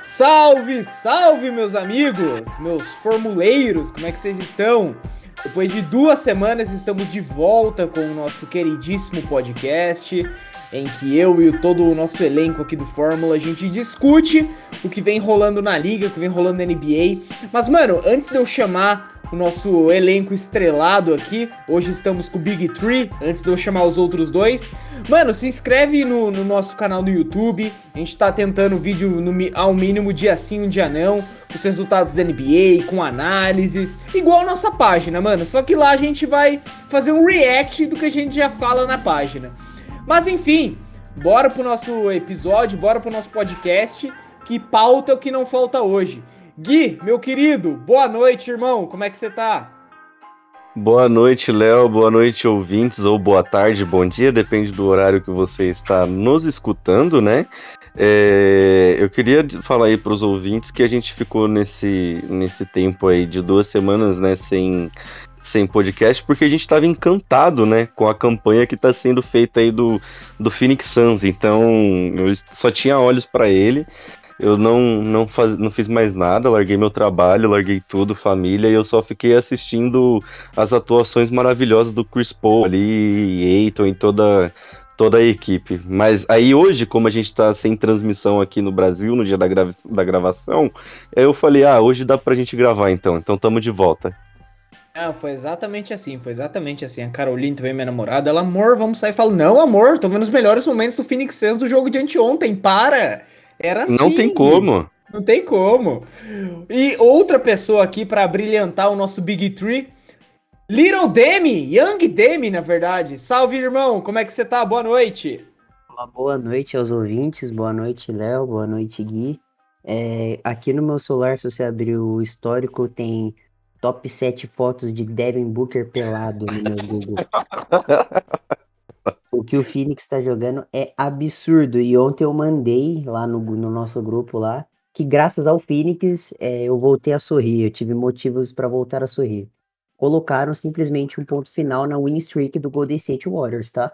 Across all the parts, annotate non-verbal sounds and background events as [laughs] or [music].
Salve, salve, meus amigos, meus formuleiros, como é que vocês estão? Depois de duas semanas, estamos de volta com o nosso queridíssimo podcast, em que eu e todo o nosso elenco aqui do Fórmula a gente discute o que vem rolando na liga, o que vem rolando na NBA. Mas, mano, antes de eu chamar o nosso elenco estrelado aqui. Hoje estamos com o Big Tree, antes de eu chamar os outros dois. Mano, se inscreve no, no nosso canal no YouTube. A gente tá tentando vídeo no, ao mínimo dia sim, um dia não. Os resultados da NBA, com análises. Igual a nossa página, mano. Só que lá a gente vai fazer um react do que a gente já fala na página. Mas enfim, bora pro nosso episódio, bora pro nosso podcast. Que pauta o que não falta hoje. Gui, meu querido, boa noite, irmão. Como é que você tá? Boa noite, Léo. Boa noite, ouvintes, ou boa tarde, bom dia, depende do horário que você está nos escutando, né? É, eu queria falar aí para os ouvintes que a gente ficou nesse, nesse tempo aí de duas semanas, né, sem, sem podcast, porque a gente estava encantado, né, com a campanha que está sendo feita aí do, do Phoenix Suns. Então, eu só tinha olhos para ele eu não, não, faz, não fiz mais nada, larguei meu trabalho, larguei tudo, família, e eu só fiquei assistindo as atuações maravilhosas do Chris Paul ali, Eiton e toda, toda a equipe. Mas aí hoje, como a gente tá sem transmissão aqui no Brasil, no dia da, grava da gravação, eu falei, ah, hoje dá pra gente gravar então, então tamo de volta. Ah, foi exatamente assim, foi exatamente assim. A Caroline também, minha namorada, ela, amor, vamos sair. Falo, não, amor, tô vendo os melhores momentos do Phoenix Suns do jogo de anteontem, para! Era assim. Não tem como. Não tem como. E outra pessoa aqui para brilhantar o nosso Big Tree. Little Demi, Young Demi, na verdade. Salve, irmão. Como é que você tá? Boa noite. Uma boa noite aos ouvintes. Boa noite, Léo. Boa noite, Gui. É, aqui no meu celular, se você abrir o histórico, tem top 7 fotos de Devin Booker pelado no meu Google. [laughs] o que o Phoenix tá jogando é absurdo. E ontem eu mandei lá no, no nosso grupo lá que graças ao Phoenix é, eu voltei a sorrir. Eu tive motivos para voltar a sorrir. Colocaram simplesmente um ponto final na win streak do Golden State Warriors, tá?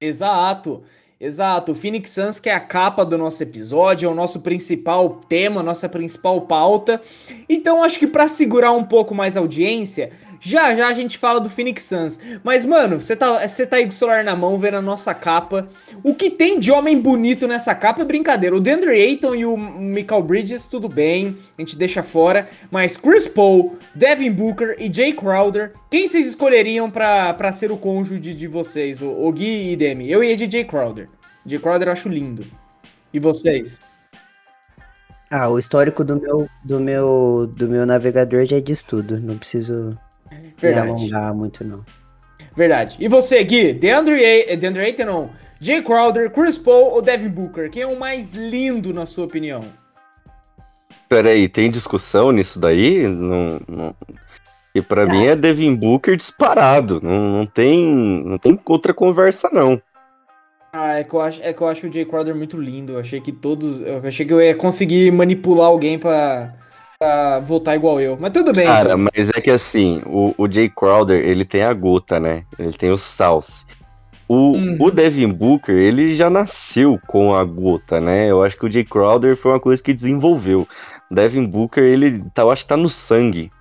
Exato. Exato, o Phoenix Suns que é a capa do nosso episódio, é o nosso principal tema, nossa principal pauta. Então acho que para segurar um pouco mais a audiência, já já a gente fala do Phoenix Suns. Mas, mano, você tá, tá aí com o celular na mão, vendo a nossa capa. O que tem de homem bonito nessa capa é brincadeira. O DeAndre Ayton e o Michael Bridges, tudo bem, a gente deixa fora. Mas Chris Paul, Devin Booker e Jay Crowder, quem vocês escolheriam para ser o cônjuge de vocês, o, o Gui e Demi? Eu ia de Jay Crowder. Jay Crowder eu acho lindo. E vocês? Ah, o histórico do meu, do meu, do meu navegador já diz tudo. Não preciso Verdade. alongar muito, não. Verdade. E você, Gui? DeAndre, DeAndre Ayton, não? Jay Crowder, Chris Paul ou Devin Booker? Quem é o mais lindo, na sua opinião? Peraí, tem discussão nisso daí? Não, não... E para é. mim é Devin Booker disparado. Não, não, tem, não tem outra conversa, não. Ah, é que, eu acho, é que eu acho o Jay Crowder muito lindo. Eu achei que todos. Eu achei que eu ia conseguir manipular alguém pra pra votar igual eu. Mas tudo bem. Cara, então. mas é que assim, o, o Jay Crowder, ele tem a gota, né? Ele tem o salse. O, uhum. o Devin Booker, ele já nasceu com a gota, né? Eu acho que o Jay Crowder foi uma coisa que desenvolveu. O Devin Booker, ele tá, eu acho que tá no sangue.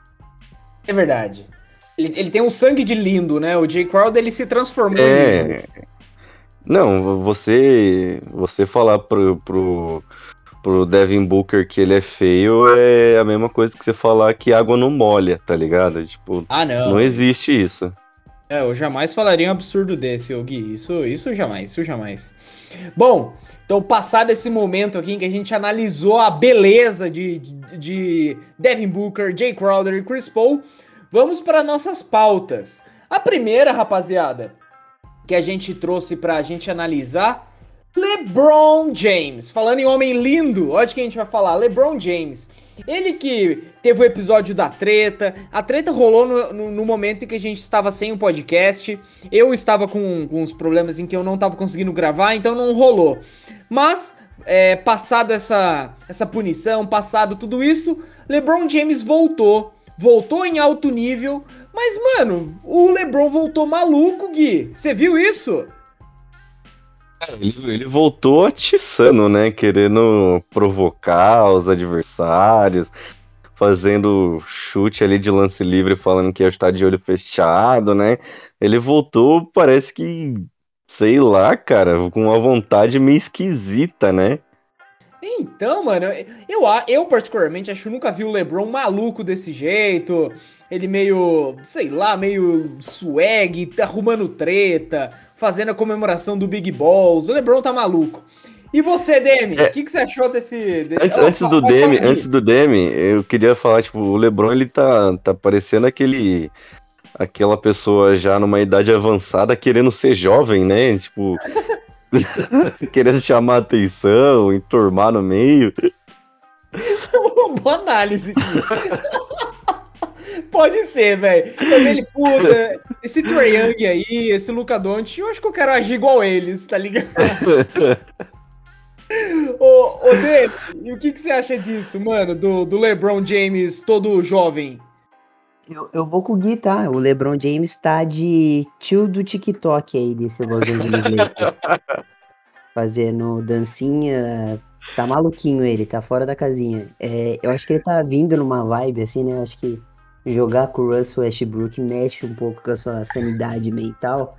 É verdade. Ele, ele tem um sangue de lindo, né? O Jay Crowder, ele se transformou é... Não, você você falar pro, pro, pro Devin Booker que ele é feio é a mesma coisa que você falar que água não molha, tá ligado? Tipo, ah, não. Não existe isso. É, eu jamais falaria um absurdo desse, Gui. Isso, isso jamais, isso jamais. Bom, então passado esse momento aqui em que a gente analisou a beleza de, de, de Devin Booker, Jay Crowder e Chris Paul, vamos para nossas pautas. A primeira, rapaziada, que a gente trouxe pra gente analisar LeBron James. Falando em homem lindo, olha de quem a gente vai falar. LeBron James. Ele que teve o episódio da treta. A treta rolou no, no, no momento em que a gente estava sem o podcast. Eu estava com, com uns problemas em que eu não estava conseguindo gravar, então não rolou. Mas, é, passado essa, essa punição, passado tudo isso, LeBron James voltou. Voltou em alto nível. Mas, mano, o LeBron voltou maluco, Gui. Você viu isso? Ele, ele voltou atiçando, né? Querendo provocar os adversários, fazendo chute ali de lance livre, falando que ia estar de olho fechado, né? Ele voltou, parece que, sei lá, cara, com uma vontade meio esquisita, né? Então, mano, eu, eu particularmente acho que nunca vi o LeBron maluco desse jeito. Ele meio, sei lá, meio swag, arrumando treta, fazendo a comemoração do Big Balls. O LeBron tá maluco. E você, Demi, o é, que, que você achou desse. De... Antes, antes do Demi, antes do Demi, eu queria falar, tipo, o LeBron ele tá, tá parecendo aquele. Aquela pessoa já numa idade avançada querendo ser jovem, né? Tipo, [laughs] Querendo chamar atenção, enturmar no meio. [laughs] Boa análise. [laughs] Pode ser, velho. Ele, puta, esse Trae Young aí, esse Luca Doncic, eu acho que eu quero agir igual eles, tá ligado? [laughs] ô, ô Dave, e o que, que você acha disso, mano, do, do LeBron James todo jovem? Eu, eu vou com o Gui, tá? O LeBron James tá de tio do TikTok aí desse Los [laughs] Angeles. Fazendo dancinha. Tá maluquinho ele, tá fora da casinha. É, eu acho que ele tá vindo numa vibe assim, né? Eu acho que jogar com o Russell Westbrook mexe um pouco com a sua sanidade mental.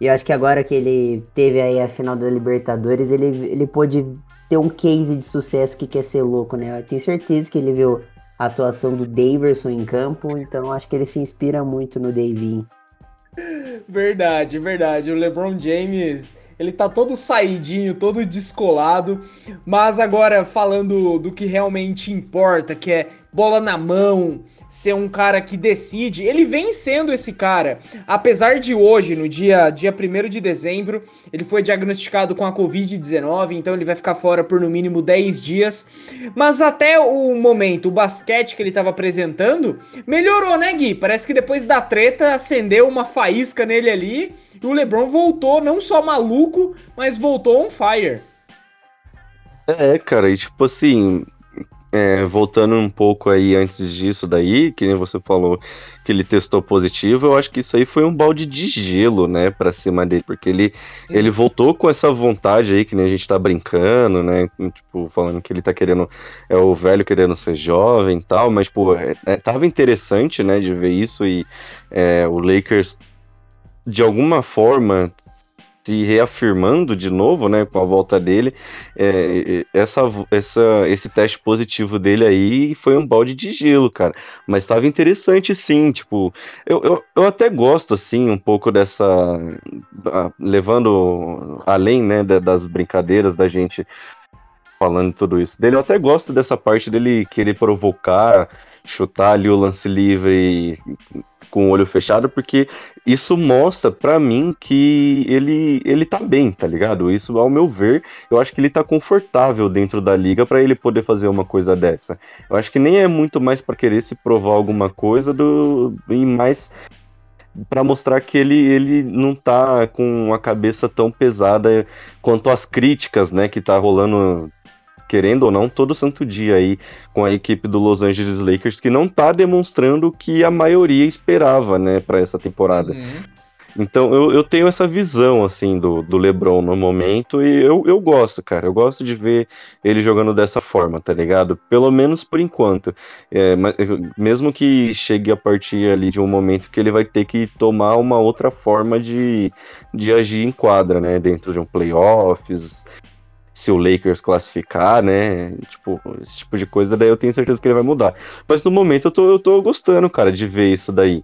E eu acho que agora que ele teve aí a final da Libertadores, ele, ele pôde ter um case de sucesso que quer ser louco, né? Eu tenho certeza que ele viu a atuação do Daverson em campo, então acho que ele se inspira muito no Davinho. Verdade, verdade. O LeBron James, ele tá todo saidinho, todo descolado, mas agora falando do que realmente importa, que é bola na mão, ser um cara que decide, ele vem sendo esse cara. Apesar de hoje, no dia, dia 1 de dezembro, ele foi diagnosticado com a Covid-19, então ele vai ficar fora por no mínimo 10 dias. Mas até o momento, o basquete que ele estava apresentando melhorou, né, Gui? Parece que depois da treta acendeu uma faísca nele ali e o LeBron voltou não só maluco, mas voltou on fire. É, cara, e tipo assim, é, voltando um pouco aí antes disso daí, que você falou que ele testou positivo, eu acho que isso aí foi um balde de gelo, né, pra cima dele, porque ele, ele voltou com essa vontade aí, que nem a gente tá brincando, né, tipo, falando que ele tá querendo, é o velho querendo ser jovem e tal, mas, pô, é, é, tava interessante, né, de ver isso e é, o Lakers de alguma forma se reafirmando de novo, né, com a volta dele, é, essa, essa, esse teste positivo dele aí foi um balde de gelo, cara. Mas estava interessante, sim. Tipo, eu, eu, eu, até gosto, assim, um pouco dessa. levando além, né, das brincadeiras da gente falando tudo isso dele. Eu até gosto dessa parte dele querer provocar, chutar ali o lance livre com o olho fechado, porque isso mostra para mim que ele ele tá bem, tá ligado? Isso, ao meu ver, eu acho que ele tá confortável dentro da liga para ele poder fazer uma coisa dessa. Eu acho que nem é muito mais para querer se provar alguma coisa do e mais para mostrar que ele, ele não tá com a cabeça tão pesada quanto as críticas, né, que tá rolando querendo ou não, todo santo dia aí com a equipe do Los Angeles Lakers, que não tá demonstrando o que a maioria esperava, né, para essa temporada. Uhum. Então eu, eu tenho essa visão, assim, do, do LeBron no momento e eu, eu gosto, cara. Eu gosto de ver ele jogando dessa forma, tá ligado? Pelo menos por enquanto. É, mas, mesmo que chegue a partir ali de um momento que ele vai ter que tomar uma outra forma de, de agir em quadra, né? Dentro de um playoffs, se o Lakers classificar, né? Tipo, esse tipo de coisa, daí eu tenho certeza que ele vai mudar. Mas no momento eu tô, eu tô gostando, cara, de ver isso daí.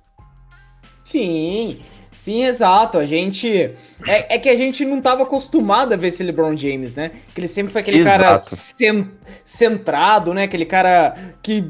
Sim, sim, exato. A gente. É, é que a gente não tava acostumado a ver esse LeBron James, né? Que ele sempre foi aquele exato. cara cent, centrado, né? Aquele cara que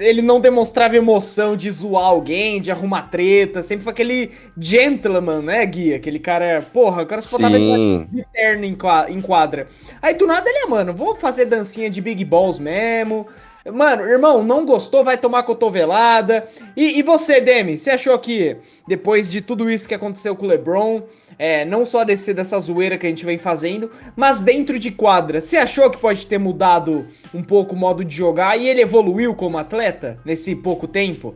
ele não demonstrava emoção de zoar alguém, de arrumar treta. Sempre foi aquele gentleman, né, Gui? Aquele cara, porra, o cara só botava de terno em quadra. Aí do nada ele é, mano, vou fazer dancinha de Big Balls mesmo. Mano, irmão, não gostou, vai tomar cotovelada. E, e você, Demi, você achou que depois de tudo isso que aconteceu com o LeBron, é, não só desse, dessa zoeira que a gente vem fazendo, mas dentro de quadra, você achou que pode ter mudado um pouco o modo de jogar e ele evoluiu como atleta nesse pouco tempo?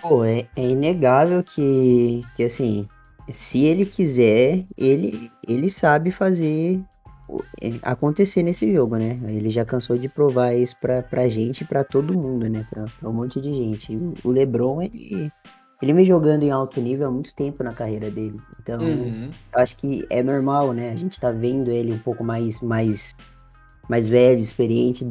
Pô, é, é inegável que, que assim, se ele quiser, ele, ele sabe fazer acontecer nesse jogo, né? Ele já cansou de provar isso pra, pra gente e pra todo mundo, né? Pra, pra, um monte de gente. O LeBron, ele, ele vem jogando em alto nível há muito tempo na carreira dele. Então, uhum. eu acho que é normal, né? A gente tá vendo ele um pouco mais, mais, mais velho, experiente.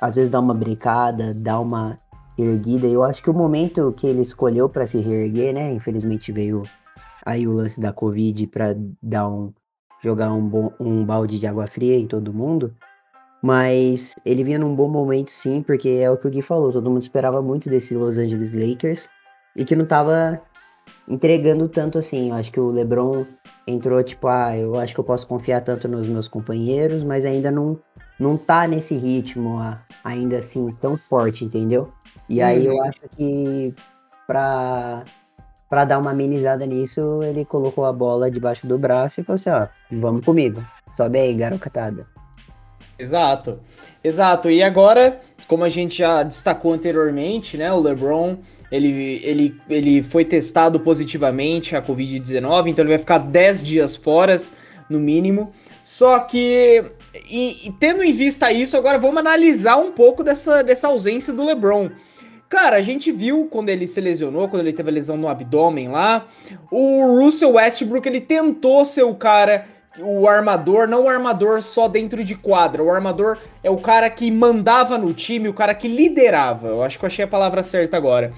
Às vezes dá uma brincada, dá uma erguida. Eu acho que o momento que ele escolheu para se reerguer, né? Infelizmente veio aí o lance da Covid para dar um jogar um, bom, um balde de água fria em todo mundo. Mas ele vinha num bom momento, sim, porque é o que o Gui falou. Todo mundo esperava muito desse Los Angeles Lakers e que não tava entregando tanto assim. Eu acho que o LeBron entrou tipo, ah, eu acho que eu posso confiar tanto nos meus companheiros, mas ainda não não tá nesse ritmo ainda assim tão forte, entendeu? E aí eu uhum. acho que para para dar uma amenizada nisso, ele colocou a bola debaixo do braço e falou assim, ó, vamos comigo. Sobe aí, garotada. Exato. Exato. E agora, como a gente já destacou anteriormente, né, o LeBron, ele, ele, ele foi testado positivamente a COVID-19, então ele vai ficar 10 dias fora, no mínimo. Só que, e, e, tendo em vista isso, agora vamos analisar um pouco dessa, dessa ausência do LeBron. Cara, a gente viu quando ele se lesionou, quando ele teve a lesão no abdômen lá, o Russell Westbrook, ele tentou ser o cara, o armador, não o armador só dentro de quadra, o armador é o cara que mandava no time, o cara que liderava. Eu acho que eu achei a palavra certa agora.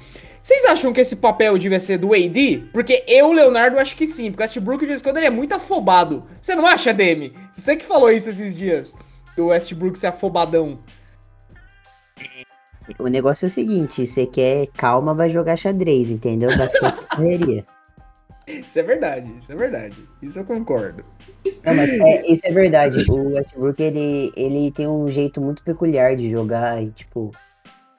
Vocês acham que esse papel devia ser do AD? Porque eu, Leonardo, acho que sim. Porque o Westbrook, de vez em quando, ele é muito afobado. Você não acha, Demi? Você que falou isso esses dias. Do Westbrook ser afobadão. O negócio é o seguinte, você quer calma, vai jogar xadrez, entendeu? correria. Isso é verdade, isso é verdade. Isso eu concordo. Não, mas é, isso é verdade. O Westbrook, ele, ele tem um jeito muito peculiar de jogar e, tipo,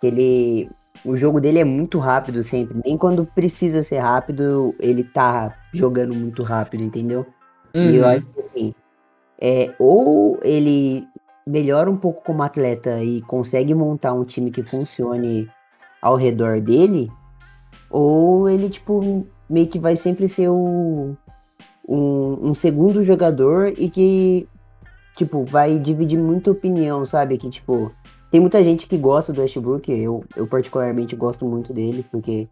ele... O jogo dele é muito rápido sempre. Nem quando precisa ser rápido, ele tá jogando muito rápido, entendeu? Uhum. E eu uhum. acho que, assim, é, ou ele melhora um pouco como atleta e consegue montar um time que funcione ao redor dele, ou ele, tipo, meio que vai sempre ser o, um, um segundo jogador e que, tipo, vai dividir muita opinião, sabe? Que, tipo, tem muita gente que gosta do Westbrook, eu, eu particularmente gosto muito dele, porque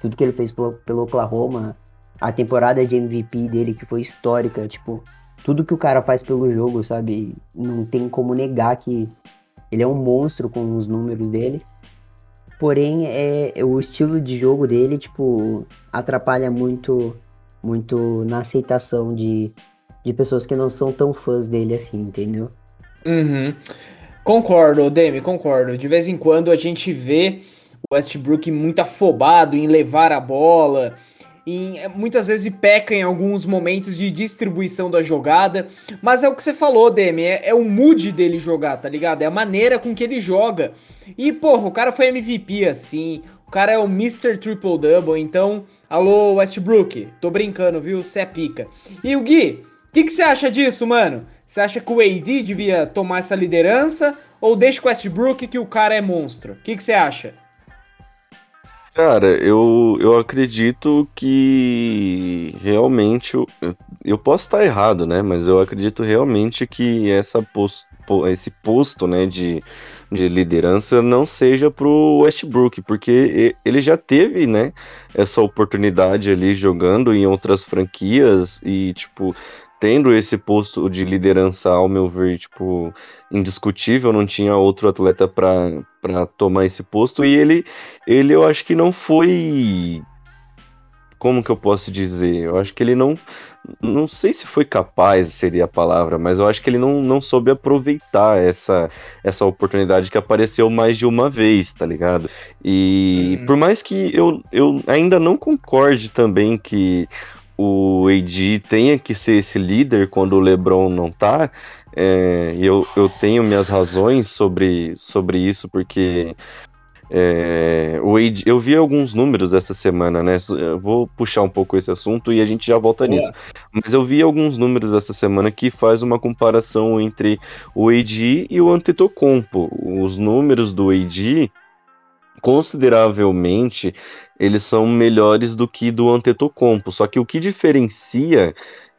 tudo que ele fez pelo, pelo Oklahoma, a temporada de MVP dele que foi histórica, tipo, tudo que o cara faz pelo jogo, sabe? Não tem como negar que ele é um monstro com os números dele. Porém, é, é o estilo de jogo dele, tipo, atrapalha muito muito na aceitação de, de pessoas que não são tão fãs dele assim, entendeu? Uhum. Concordo, Demi, concordo. De vez em quando a gente vê o Westbrook muito afobado em levar a bola, em, é, muitas vezes peca em alguns momentos de distribuição da jogada, mas é o que você falou, Demi, é, é o mood dele jogar, tá ligado? É a maneira com que ele joga. E, porra, o cara foi MVP assim, o cara é o Mr. Triple Double, então, alô Westbrook, tô brincando, viu? Você é pica. E o Gui, o que, você acha disso, mano? Você acha que o AD devia tomar essa liderança ou deixa com o Westbrook que o cara é monstro? O que você acha? Cara, eu, eu acredito que realmente. Eu, eu posso estar errado, né? Mas eu acredito realmente que essa post, esse posto né, de, de liderança não seja pro Westbrook, porque ele já teve né, essa oportunidade ali jogando em outras franquias e, tipo, tendo esse posto de liderança, ao meu ver, tipo, indiscutível, não tinha outro atleta para tomar esse posto, e ele, ele eu acho que não foi. Como que eu posso dizer? Eu acho que ele não. Não sei se foi capaz, seria a palavra, mas eu acho que ele não, não soube aproveitar essa, essa oportunidade que apareceu mais de uma vez, tá ligado? E uhum. por mais que eu, eu ainda não concorde também que o AD tenha que ser esse líder quando o LeBron não tá. É, eu, eu tenho minhas razões sobre, sobre isso, porque é, o AD, eu vi alguns números essa semana, né? Eu vou puxar um pouco esse assunto e a gente já volta é. nisso. Mas eu vi alguns números essa semana que faz uma comparação entre o AD e o Antetokounmpo. Os números do AD consideravelmente eles são melhores do que do Antetokounmpo. Só que o que diferencia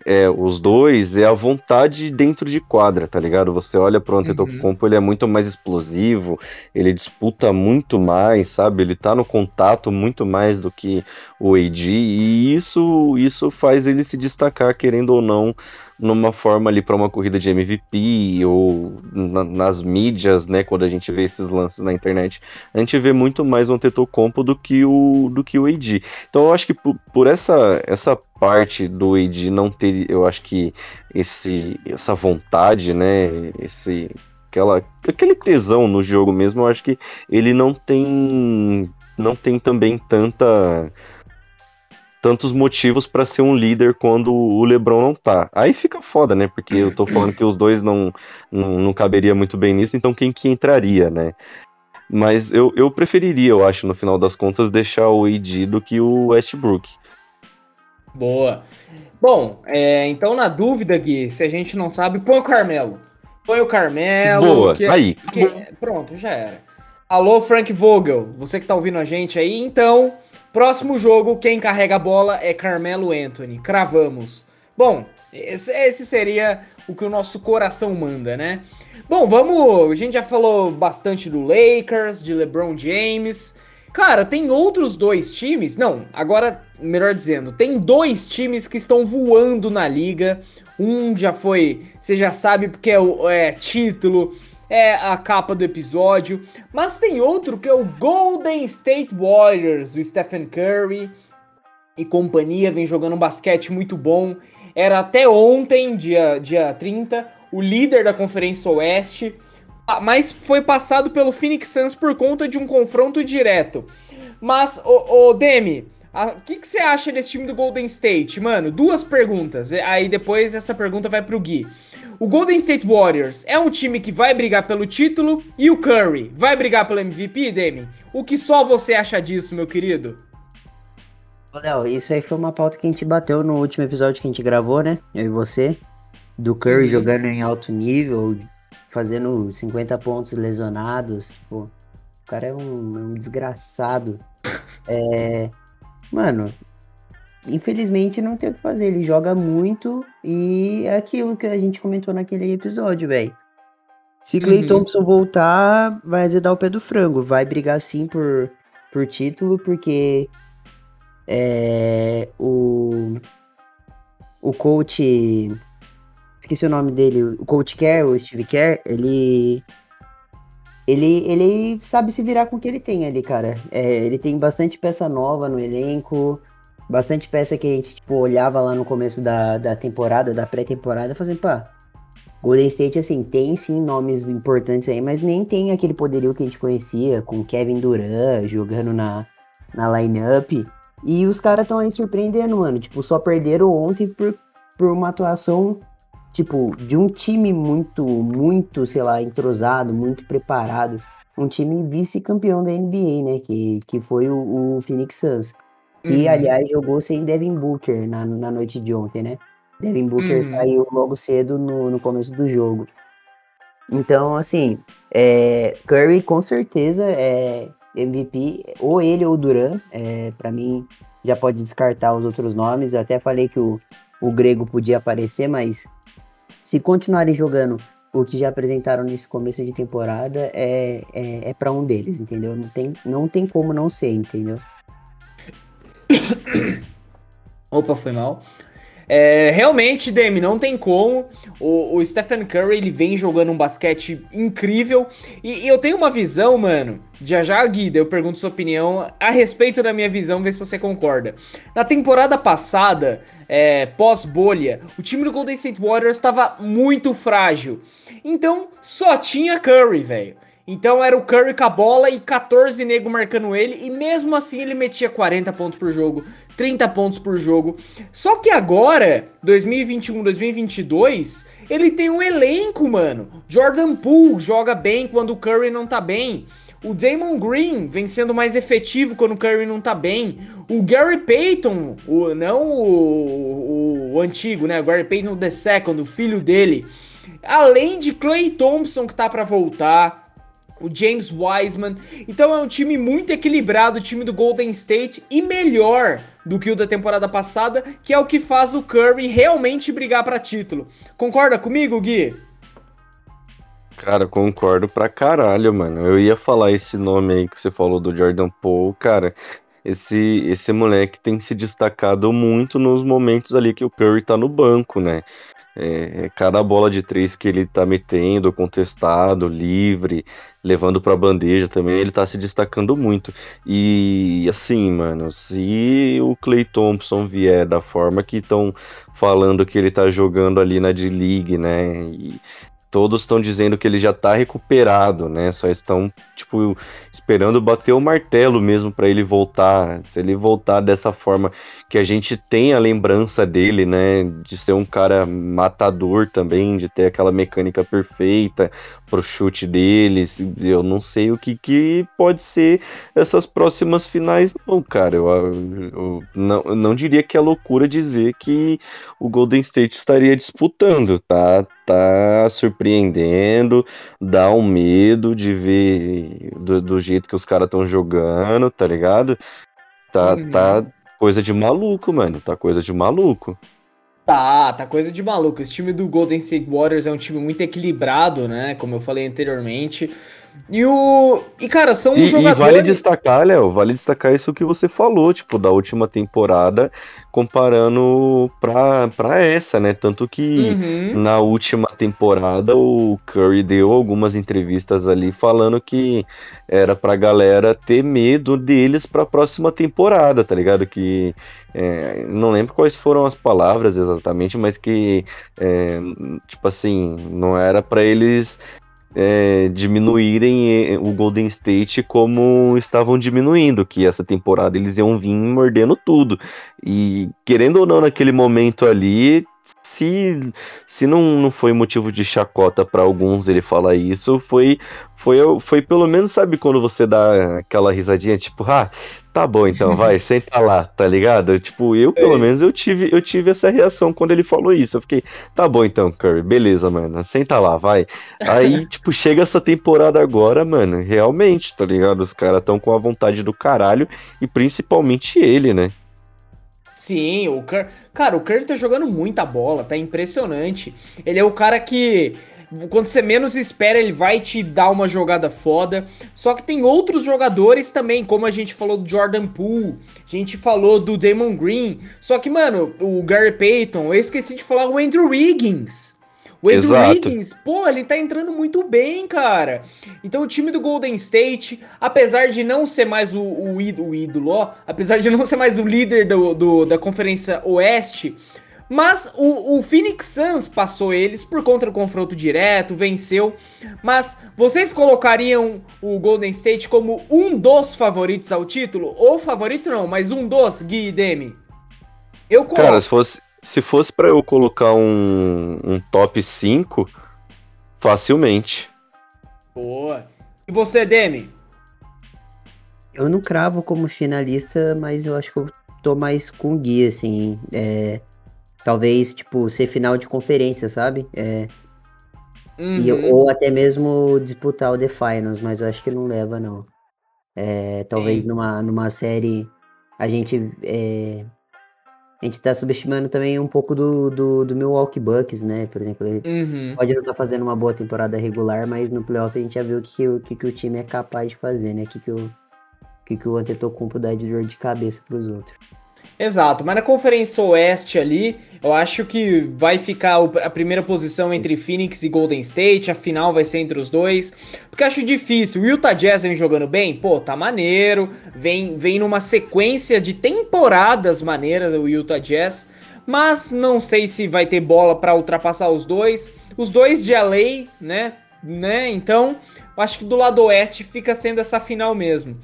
é, os dois é a vontade dentro de quadra, tá ligado? Você olha pro Antetokounmpo, uhum. ele é muito mais explosivo, ele disputa muito mais, sabe? Ele tá no contato muito mais do que o AD, e isso, isso faz ele se destacar, querendo ou não, numa forma ali para uma corrida de MVP ou na, nas mídias, né, quando a gente vê esses lances na internet, a gente vê muito mais o Antetokounmpo do que o do que o AD. Então eu acho que por, por essa essa parte do AD não ter, eu acho que esse essa vontade, né, esse aquela aquele tesão no jogo mesmo, eu acho que ele não tem não tem também tanta tantos motivos para ser um líder quando o LeBron não tá. Aí fica foda, né? Porque eu tô falando que os dois não, não, não caberia muito bem nisso, então quem que entraria, né? Mas eu, eu preferiria, eu acho, no final das contas, deixar o AD do que o Westbrook. Boa. Bom, é, então na dúvida, Gui, se a gente não sabe, põe o Carmelo. Põe o Carmelo. Boa, que, aí. Que, pronto, já era. Alô, Frank Vogel, você que tá ouvindo a gente aí, então Próximo jogo, quem carrega a bola é Carmelo Anthony. Cravamos. Bom, esse, seria o que o nosso coração manda, né? Bom, vamos. A gente já falou bastante do Lakers, de LeBron James. Cara, tem outros dois times. Não, agora, melhor dizendo, tem dois times que estão voando na liga. Um já foi, você já sabe, porque é, é título, é a capa do episódio. Mas tem outro que é o Golden State Warriors, do Stephen Curry e companhia, vem jogando um basquete muito bom. Era até ontem, dia, dia 30, o líder da Conferência Oeste, mas foi passado pelo Phoenix Suns por conta de um confronto direto. Mas, o, o Demi, o que, que você acha desse time do Golden State? Mano, duas perguntas. Aí depois essa pergunta vai pro Gui. O Golden State Warriors é um time que vai brigar pelo título e o Curry vai brigar pelo MVP, Demi? O que só você acha disso, meu querido? Léo, isso aí foi uma pauta que a gente bateu no último episódio que a gente gravou, né? Eu e você. Do Curry uhum. jogando em alto nível, fazendo 50 pontos lesionados. Pô, o cara é um, é um desgraçado. [laughs] É, mano, infelizmente não tem o que fazer. Ele joga muito e é aquilo que a gente comentou naquele episódio, velho. Se Clay uhum. Thompson voltar, vai azedar o pé do frango. Vai brigar sim por, por título, porque é, o, o coach. Esqueci o nome dele. O coach Kerr, o Steve Kerr, ele. Ele, ele sabe se virar com o que ele tem ali, cara. É, ele tem bastante peça nova no elenco bastante peça que a gente tipo, olhava lá no começo da, da temporada, da pré-temporada, fazendo, pá, Golden State, assim, tem sim nomes importantes aí, mas nem tem aquele poderio que a gente conhecia, com Kevin Durant jogando na, na lineup. E os caras estão aí surpreendendo, mano. Tipo, só perderam ontem por, por uma atuação, tipo, de um time muito, muito, sei lá, entrosado, muito preparado. Um time vice-campeão da NBA, né? Que, que foi o, o Phoenix Suns. E, uhum. aliás, jogou sem Devin Booker na, na noite de ontem, né? Devin Booker uhum. saiu logo cedo no, no começo do jogo. Então, assim, é, Curry com certeza é MVP, ou ele ou Duran. É, para mim, já pode descartar os outros nomes. Eu até falei que o, o grego podia aparecer, mas se continuarem jogando o que já apresentaram nesse começo de temporada, é, é, é para um deles, entendeu? Não tem, não tem como não ser, entendeu? [coughs] Opa, foi mal. É, realmente, Demi, não tem como. O, o, Stephen Curry ele vem jogando um basquete incrível. E, e, eu tenho uma visão, mano. Já já, Guida, eu pergunto sua opinião a respeito da minha visão, ver se você concorda. Na temporada passada, é, pós-bolha, o time do Golden State Warriors estava muito frágil. Então, só tinha Curry, velho. Então era o Curry com a bola e 14 nego marcando ele, e mesmo assim ele metia 40 pontos por jogo, 30 pontos por jogo. Só que agora, 2021, 2022, ele tem um elenco, mano. Jordan Poole joga bem quando o Curry não tá bem. O Damon Green vem sendo mais efetivo quando o Curry não tá bem. O Gary Payton, o, não o, o, o antigo, né? O Gary Payton II, o filho dele. Além de Clay Thompson que tá para voltar. O James Wiseman. Então é um time muito equilibrado, o time do Golden State, e melhor do que o da temporada passada, que é o que faz o Curry realmente brigar para título. Concorda comigo, Gui? Cara, concordo pra caralho, mano. Eu ia falar esse nome aí que você falou do Jordan Poole, cara. Esse, esse moleque tem se destacado muito nos momentos ali que o Curry tá no banco, né? É, cada bola de três que ele tá metendo, contestado, livre, levando pra bandeja também, ele tá se destacando muito. E assim, mano, se o Clay Thompson vier da forma que estão falando que ele tá jogando ali na D-League, né? E todos estão dizendo que ele já tá recuperado, né? Só estão, tipo, esperando bater o martelo mesmo para ele voltar. Se ele voltar dessa forma que a gente tem a lembrança dele, né? De ser um cara matador também, de ter aquela mecânica perfeita pro chute deles. Eu não sei o que, que pode ser essas próximas finais, não, cara. Eu, eu, não, eu não diria que é loucura dizer que o Golden State estaria disputando, tá? Tá surpreendendo, dá um medo de ver do, do jeito que os caras estão jogando, tá ligado? Tá, uhum. tá coisa de maluco, mano. Tá coisa de maluco. Tá, tá coisa de maluco. Esse time do Golden State Warriors é um time muito equilibrado, né? Como eu falei anteriormente. E o. E, cara, são e, jogadores. E vale destacar, Léo, vale destacar isso que você falou, tipo, da última temporada, comparando pra, pra essa, né? Tanto que uhum. na última temporada o Curry deu algumas entrevistas ali falando que era pra galera ter medo deles pra próxima temporada, tá ligado? Que. É, não lembro quais foram as palavras exatamente, mas que, é, tipo assim, não era para eles é, diminuírem é, o Golden State como estavam diminuindo, que essa temporada eles iam vir mordendo tudo. E querendo ou não, naquele momento ali, se, se não, não foi motivo de chacota para alguns ele falar isso, foi, foi, foi pelo menos, sabe, quando você dá aquela risadinha, tipo, ah, tá bom então, vai, [laughs] senta lá, tá ligado? Tipo, eu, pelo é. menos, eu tive, eu tive essa reação quando ele falou isso. Eu fiquei, tá bom então, Curry, beleza, mano, senta lá, vai. Aí, [laughs] tipo, chega essa temporada agora, mano, realmente, tá ligado? Os caras tão com a vontade do caralho, e principalmente ele, né? Sim, o Curry. Cara, o Curry tá jogando muita bola, tá impressionante. Ele é o cara que. Quando você menos espera, ele vai te dar uma jogada foda. Só que tem outros jogadores também, como a gente falou do Jordan Poole, a gente falou do Damon Green. Só que, mano, o Gary Payton, eu esqueci de falar o Andrew Wiggins. O Andrew Exato. Wiggins, pô, ele tá entrando muito bem, cara. Então o time do Golden State, apesar de não ser mais o, o, ídolo, o ídolo, ó, apesar de não ser mais o líder do, do da Conferência Oeste, mas o, o, Phoenix Suns passou eles por conta do confronto direto, venceu. Mas vocês colocariam o Golden State como um dos favoritos ao título? Ou favorito não, mas um dos, Gui e Demi? Eu coloco. Cara, se fosse, se fosse para eu colocar um, um top 5, facilmente. Boa. E você, Demi? Eu não cravo como finalista, mas eu acho que eu tô mais com guia, assim. É, talvez, tipo, ser final de conferência, sabe? É, uhum. e, ou até mesmo disputar o The Finals, mas eu acho que não leva, não. É, talvez numa, numa série a gente é, a gente tá subestimando também um pouco do, do, do Milwaukee Bucks, né? Por exemplo, ele uhum. pode não estar tá fazendo uma boa temporada regular, mas no playoff a gente já viu o que, o que, que o time é capaz de fazer, né? O que, que, o, que, que o Antetokounmpo dá de dor de cabeça pros outros. Exato, mas na Conferência Oeste ali, eu acho que vai ficar a primeira posição entre Phoenix e Golden State, a final vai ser entre os dois, porque acho difícil. O Utah Jazz vem jogando bem? Pô, tá maneiro, vem, vem numa sequência de temporadas maneiras o Utah Jazz, mas não sei se vai ter bola para ultrapassar os dois. Os dois de LA, né? né? Então, acho que do lado oeste fica sendo essa final mesmo.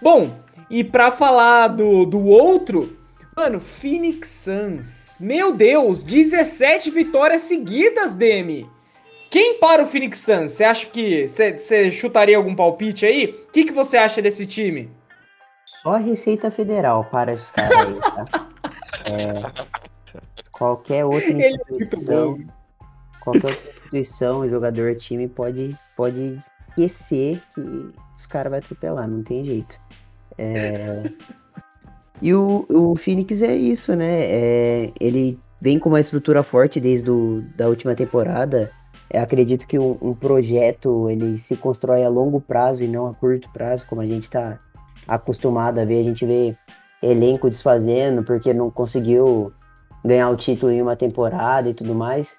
Bom, e para falar do, do outro, Mano, Phoenix Suns. Meu Deus, 17 vitórias seguidas, Demi. Quem para o Phoenix Suns? Você acha que. Você chutaria algum palpite aí? O que, que você acha desse time? Só a Receita Federal para os caras aí, tá? [laughs] é, qualquer outra é instituição. qualquer outra instituição, jogador, time pode, pode esquecer que os caras vão atropelar, não tem jeito. É... [laughs] e o, o Phoenix é isso, né? É, ele vem com uma estrutura forte desde a da última temporada. Eu acredito que um, um, projeto ele se constrói a longo prazo e não a curto prazo, como a gente está acostumado a ver. A gente vê elenco desfazendo porque não conseguiu ganhar o título em uma temporada e tudo mais.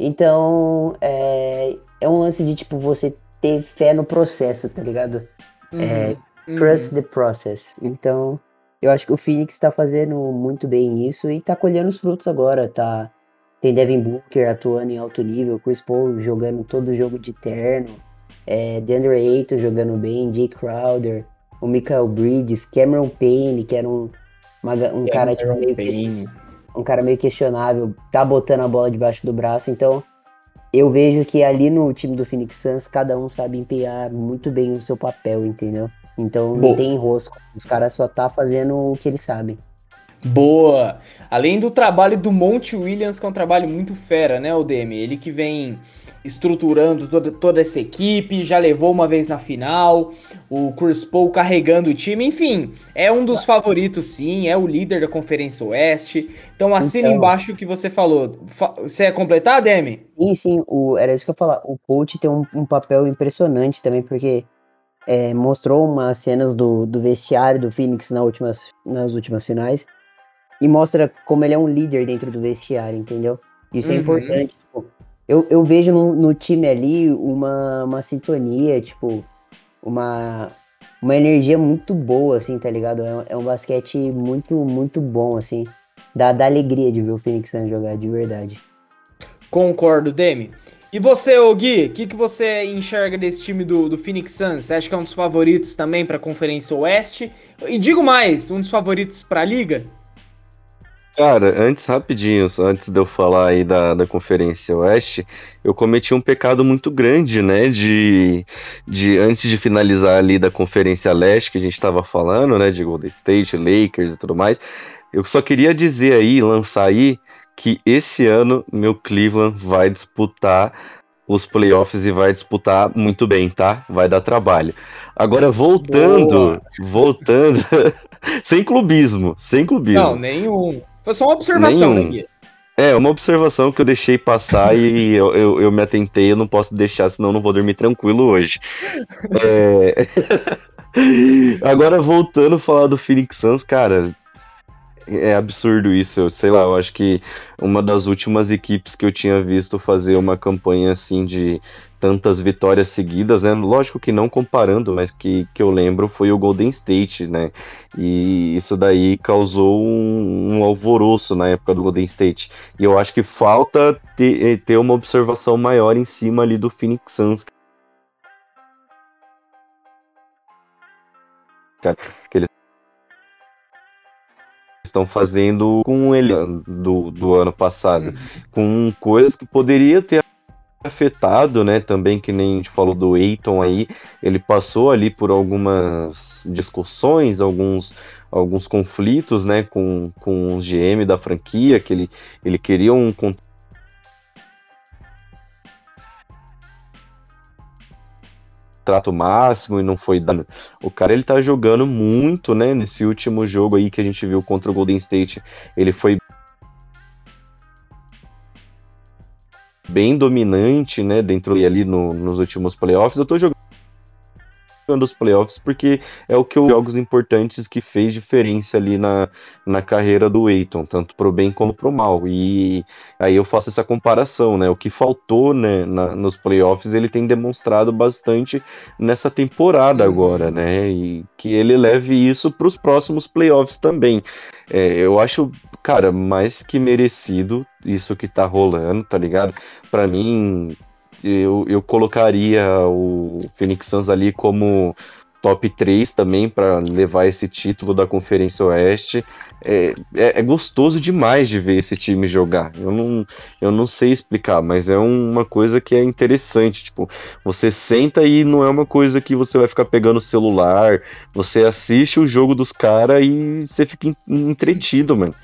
Então, é, é um lance de, tipo, você ter fé no processo, tá ligado? Uhum, é, uhum. trust the process. Então, eu acho que o Phoenix tá fazendo muito bem isso e tá colhendo os frutos agora, tá? Tem Devin Booker atuando em alto nível, Chris Paul jogando todo o jogo de terno, é, DeAndre Ayton jogando bem, Jay Crowder, o Michael Bridges, Cameron Payne, que era um, uma, um cara tipo, meio que, um cara meio questionável, tá botando a bola debaixo do braço, então eu vejo que ali no time do Phoenix Suns, cada um sabe empenhar muito bem o seu papel, entendeu? Então não tem enrosco, os caras só tá fazendo o que eles sabem. Boa! Além do trabalho do Monte Williams, que é um trabalho muito fera, né, o DM? Ele que vem estruturando toda, toda essa equipe, já levou uma vez na final, o Chris Paul carregando o time, enfim, é um dos favoritos sim, é o líder da Conferência Oeste. Então assina então, embaixo o que você falou. Você é completar, Demi? Sim, sim, o, era isso que eu ia falar. O coach tem um, um papel impressionante também, porque é, mostrou umas cenas do, do vestiário do Phoenix na últimas, nas últimas finais e mostra como ele é um líder dentro do vestiário, entendeu? Isso é uhum. é importante. Tipo, eu, eu vejo no, no, time ali uma, uma sintonia, tipo, uma, uma energia muito boa, assim, tá ligado? É, é um basquete muito, muito bom, assim. Dá, dá alegria de ver o Phoenix Suns jogar, de verdade. Concordo, Demi. E você, ô Gui, o que, que você enxerga desse time do, do Phoenix Suns? Você acha que é um dos favoritos também para a Conferência Oeste? E digo mais, um dos favoritos para a Liga? Cara, antes, rapidinho, antes de eu falar aí da, da Conferência Oeste, eu cometi um pecado muito grande, né? De, de antes de finalizar ali da Conferência Leste, que a gente estava falando, né? De Golden State, Lakers e tudo mais. Eu só queria dizer aí, lançar aí, que esse ano meu Cleveland vai disputar os playoffs e vai disputar muito bem, tá? Vai dar trabalho. Agora, voltando, Boa. voltando, [laughs] sem clubismo, sem clubismo. Não, nenhum. Foi só uma observação, Nenhum. né, É, uma observação que eu deixei passar e eu, eu, eu, me atentei, eu não posso deixar, senão eu não vou dormir tranquilo hoje. é... [laughs] Agora, voltando a falar do Phoenix Suns, cara, é absurdo isso. Eu, sei lá, eu acho que uma das últimas equipes que eu tinha visto fazer uma campanha assim de tantas vitórias seguidas, né? Lógico que não comparando, mas que, que eu lembro foi o Golden State, né? E isso daí causou um, um alvoroço na época do Golden State. E eu acho que falta ter, eh, ter uma observação maior em cima ali do Phoenix Suns. Cara, estão fazendo com ele do, do ano passado, com coisas que poderia ter afetado, né, também que nem a gente falou do Eiton aí, ele passou ali por algumas discussões, alguns, alguns conflitos, né, com, com o GM da franquia, que ele, ele queria um contrato máximo e não foi dando. O cara ele tá jogando muito, né, nesse último jogo aí que a gente viu contra o Golden State, ele foi bem dominante, né, dentro e ali no, nos últimos playoffs. Eu tô jogando os playoffs porque é o que os jogos importantes que fez diferença ali na, na carreira do Eiton, tanto pro bem como pro mal. E aí eu faço essa comparação, né? O que faltou né, na, nos playoffs ele tem demonstrado bastante nessa temporada uhum. agora, né? E que ele leve isso para os próximos playoffs também. É, eu acho, cara, mais que merecido isso que tá rolando, tá ligado? Para mim, eu, eu colocaria o Phoenix Suns ali como top 3 também para levar esse título da Conferência Oeste. É, é, é, gostoso demais de ver esse time jogar. Eu não, eu não sei explicar, mas é uma coisa que é interessante. Tipo, você senta e não é uma coisa que você vai ficar pegando o celular. Você assiste o jogo dos caras e você fica entretido, mano.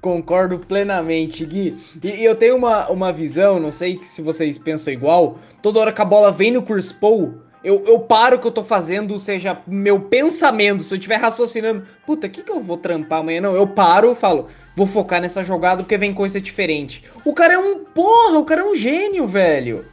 Concordo plenamente, Gui. E, eu tenho uma, uma visão, não sei se vocês pensam igual. Toda hora que a bola vem no Chris Paul, Eu, eu paro o que eu tô fazendo, seja meu pensamento, se eu estiver raciocinando, puta, o que, que eu vou trampar amanhã? Não, eu paro e falo, vou focar nessa jogada porque vem coisa diferente. O cara é um porra, o cara é um gênio, velho.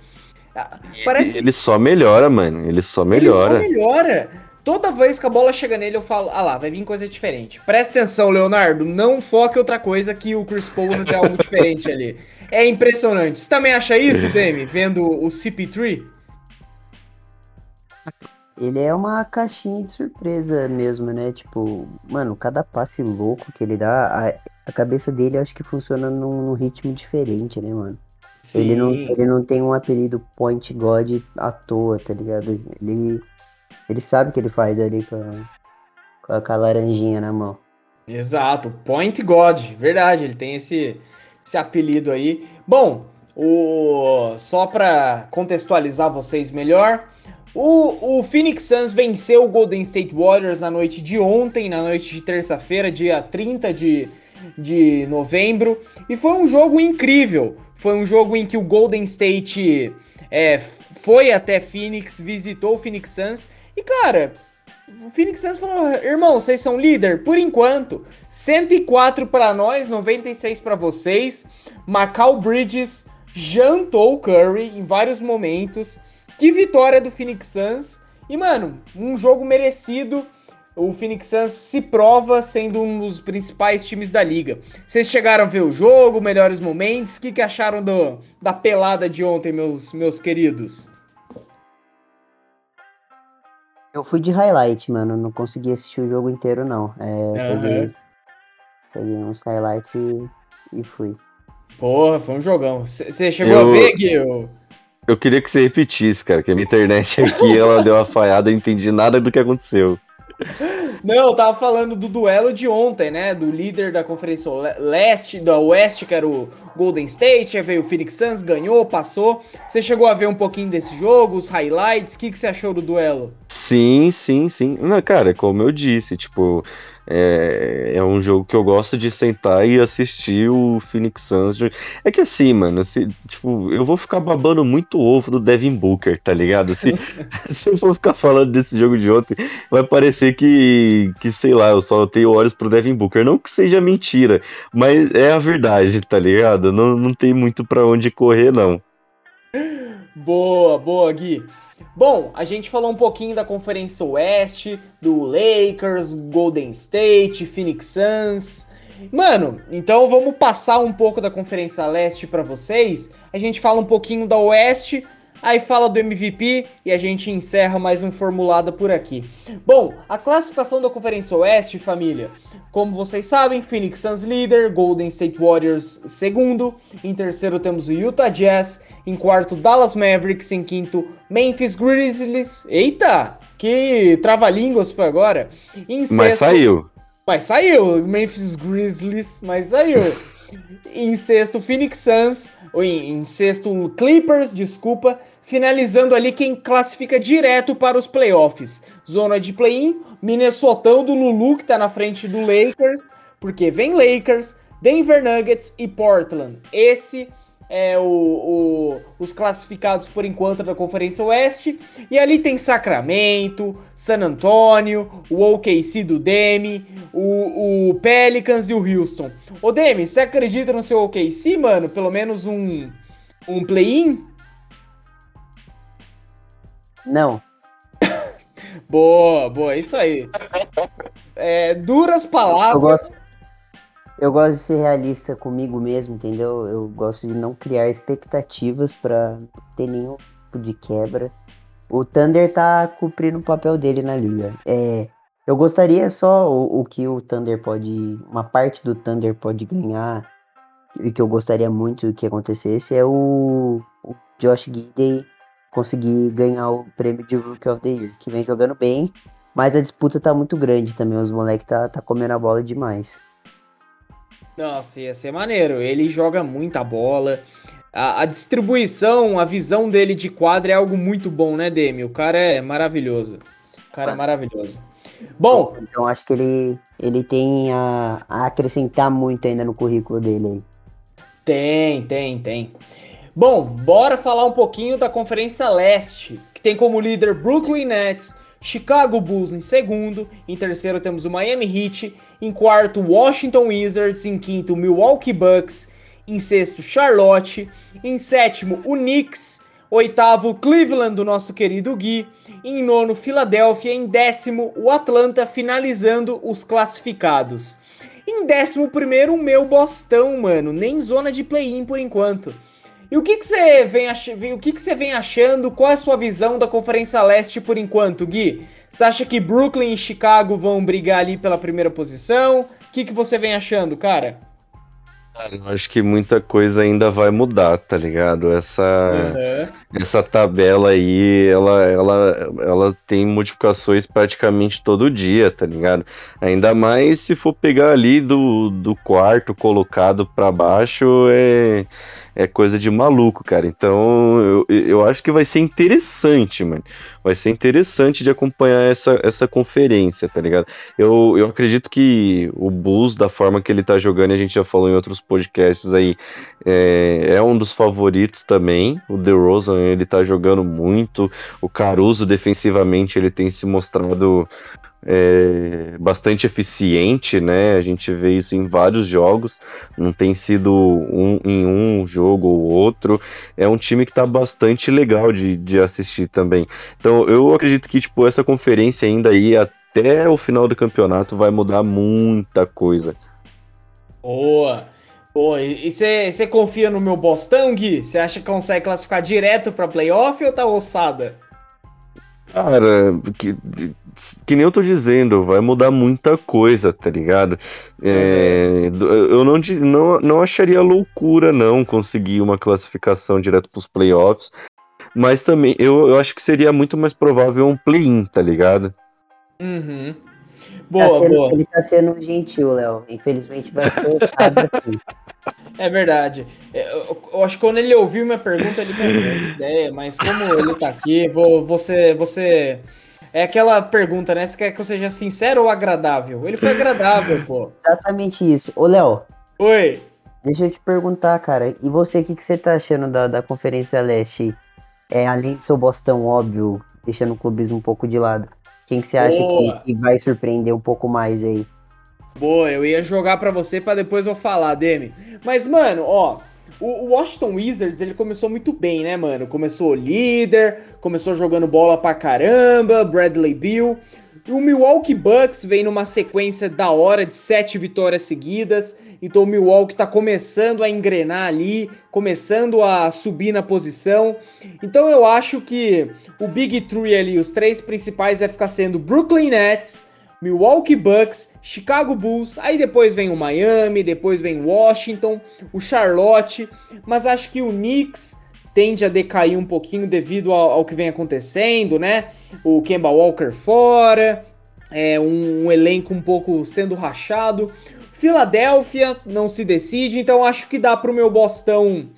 Ah, parece... Ele só melhora, mano. Ele só melhora. Ele só melhora. Toda vez que a bola chega nele, eu falo, ah lá, vai vir coisa diferente. Presta atenção, Leonardo, não foque outra coisa que o Chris Paul é algo [laughs] diferente ali. É impressionante. Você também acha isso, [laughs] Demi, vendo o CP3? Ele é uma caixinha de surpresa mesmo, né? Tipo, mano, cada passe louco que ele dá, a, a cabeça dele acho que funciona num, num ritmo diferente, né, mano? Ele não, ele não tem um apelido Point God à toa, tá ligado? Ele, ele sabe o que ele faz ali com a, com a laranjinha na mão. Exato, Point God, verdade, ele tem esse, esse apelido aí. Bom, o, só para contextualizar vocês melhor, o, o Phoenix Suns venceu o Golden State Warriors na noite de ontem, na noite de terça-feira, dia 30 de, de novembro, e foi um jogo incrível. Foi um jogo em que o Golden State é, foi até Phoenix, visitou o Phoenix Suns, e cara, o Phoenix Suns falou: irmão, vocês são líder? Por enquanto, 104 para nós, 96 para vocês. Macau Bridges jantou o Curry em vários momentos. Que vitória do Phoenix Suns. E, mano, um jogo merecido. O Phoenix Suns se prova sendo um dos principais times da liga. Vocês chegaram a ver o jogo, melhores momentos? O que, que acharam do, da pelada de ontem, meus, meus queridos? Eu fui de highlight, mano. Não consegui assistir o jogo inteiro, não. É, uhum. peguei, peguei uns highlights e, e fui. Porra, foi um jogão. Você chegou eu... a ver, Gui? Eu queria que você repetisse, cara, que a minha internet [laughs] aqui ela deu uma falhada, eu entendi nada do que aconteceu. Não, eu tava falando do duelo de ontem, né? Do líder da Conferência Leste, da Oeste, que era o Golden State, aí veio o Phoenix Suns, ganhou, passou. Você chegou a ver um pouquinho desse jogo, os highlights, o que, que você achou do duelo? Sim, sim, sim. Não, cara, como eu disse, tipo, é, é um jogo que eu gosto de sentar e assistir o Phoenix Suns. É que assim, mano, se, tipo, eu vou ficar babando muito ovo do Devin Booker, tá ligado? Se, [laughs] se eu for ficar falando desse jogo de ontem, vai parecer que, que, sei lá, eu só tenho olhos pro Devin Booker. Não que seja mentira, mas é a verdade, tá ligado? Não, não tem muito para onde correr, não. Boa, boa, Gui. Bom, a gente falou um pouquinho da Conferência Oeste, do Lakers, Golden State, Phoenix Suns. Mano, então vamos passar um pouco da Conferência Leste para vocês. A gente fala um pouquinho da Oeste, aí fala do MVP e a gente encerra mais um formulado por aqui. Bom, a classificação da Conferência Oeste, família. Como vocês sabem, Phoenix Suns líder, Golden State Warriors segundo, em terceiro temos o Utah Jazz, em quarto Dallas Mavericks, em quinto Memphis Grizzlies. Eita, que trava-línguas foi agora. Em sexto, mas saiu. Mas saiu, Memphis Grizzlies, mas saiu. [laughs] em sexto Phoenix Suns, ou em, em sexto Clippers, desculpa, finalizando ali quem classifica direto para os playoffs. Zona de play-in, Minnesotão do Lulu, que tá na frente do Lakers, porque vem Lakers, Denver Nuggets e Portland. Esse é o, o, os classificados por enquanto da Conferência Oeste. E ali tem Sacramento, San Antonio, o OKC do Demi, o, o Pelicans e o Houston. Ô Demi, você acredita no seu OKC, mano? Pelo menos um, um play-in? Não. [laughs] boa, boa, isso aí. É, duras palavras. Eu gosto, de ser realista comigo mesmo, entendeu? Eu gosto de não criar expectativas para ter nenhum tipo de quebra. O Thunder tá cumprindo o papel dele na liga. É, eu gostaria só o, o que o Thunder pode. Uma parte do Thunder pode ganhar, e que eu gostaria muito que acontecesse, é o, o Josh Gidey conseguir ganhar o prêmio de Rookie of the Year, que vem jogando bem, mas a disputa tá muito grande também. Os moleques tá, tá comendo a bola demais. Nossa, ia ser maneiro. Ele joga muita bola. A, a, distribuição, a visão dele de quadra é algo muito bom, né, Demi? O cara é maravilhoso. O cara é maravilhoso. Bom. Então acho que ele, ele tem a, a acrescentar muito ainda no currículo dele. Tem, tem, tem. Bom, bora falar um pouquinho da Conferência Leste, que tem como líder Brooklyn Nets, Chicago Bulls em segundo, em terceiro temos o Miami Heat, em quarto Washington Wizards, em quinto Milwaukee Bucks, em sexto Charlotte, em sétimo o Knicks, oitavo Cleveland do nosso querido Gui, em nono Filadélfia, em décimo o Atlanta, finalizando os classificados. Em décimo primeiro o meu Bostão, mano, nem zona de play-in por enquanto. E o que você vem, ach... o que que vem achando? Qual é a sua visão da Conferência Leste por enquanto, Gui? Você acha que Brooklyn e Chicago vão brigar ali pela primeira posição? O que que você vem achando, cara? Cara, eu acho que muita coisa ainda vai mudar, tá ligado? Essa, uhum. essa tabela aí, ela, ela, ela tem modificações praticamente todo dia, tá ligado? Ainda mais se for pegar ali do, do quarto colocado para baixo, é é coisa de maluco, cara. Então, eu, eu acho que vai ser interessante, mano. Vai ser interessante de acompanhar essa, essa conferência, tá ligado? Eu, eu acredito que o Bulls, da forma que ele tá jogando, a gente já falou em outros podcasts aí, é, é um dos favoritos também. O DeRozan, ele tá jogando muito. O Caruso, defensivamente, ele tem se mostrado é, bastante eficiente, né? A gente vê isso em vários jogos, não tem sido um, em um jogo ou outro. É um time que tá bastante legal de, de assistir também. Então eu acredito que tipo, essa conferência ainda aí até o final do campeonato vai mudar muita coisa. Boa! Boa, e você confia no meu Bostão, Gui? Você acha que consegue classificar direto pra playoff ou tá ossada? Cara, que, que nem eu tô dizendo, vai mudar muita coisa, tá ligado? É, eu não, não, não acharia loucura, não, conseguir uma classificação direto pros playoffs. Mas também, eu, eu acho que seria muito mais provável um play-in, tá ligado? Uhum. Boa, tá sendo, boa. Ele tá sendo gentil, Léo. Infelizmente vai ser assim. [laughs] É verdade. É, eu, eu, acho que quando ele ouviu minha pergunta, ele pegou essa ideia, mas como ele tá aqui, vou, você, você. É aquela pergunta, né? Você quer que eu seja sincero ou agradável? Ele foi agradável, pô. [laughs] Exatamente isso. Ô, Léo. Oi. Deixa eu te perguntar, cara. E você, o que, que você tá achando da, da Conferência Leste? É, além do seu Bostão, óbvio, deixando o clubismo um pouco de lado. Quem que você acha que, que, vai surpreender um pouco mais aí? Boa, eu ia jogar para você para depois eu falar, Demi. Mas, mano, ó, o Washington Wizards, ele começou muito bem, né, mano? Começou líder, começou jogando bola pra caramba, Bradley Bill. E o Milwaukee Bucks vem numa sequência da hora de sete vitórias seguidas. Então o Milwaukee tá começando a engrenar ali, começando a subir na posição. Então eu acho que o Big Three ali, os três principais, vai ficar sendo Brooklyn Nets, Milwaukee Bucks, Chicago Bulls, aí depois vem o Miami, depois vem Washington, o Charlotte, mas acho que o Knicks tende a decair um pouquinho devido ao, ao que vem acontecendo, né? O Kemba Walker fora, é um, um elenco um pouco sendo rachado. Filadélfia não se decide, então acho que dá pro meu Bostão.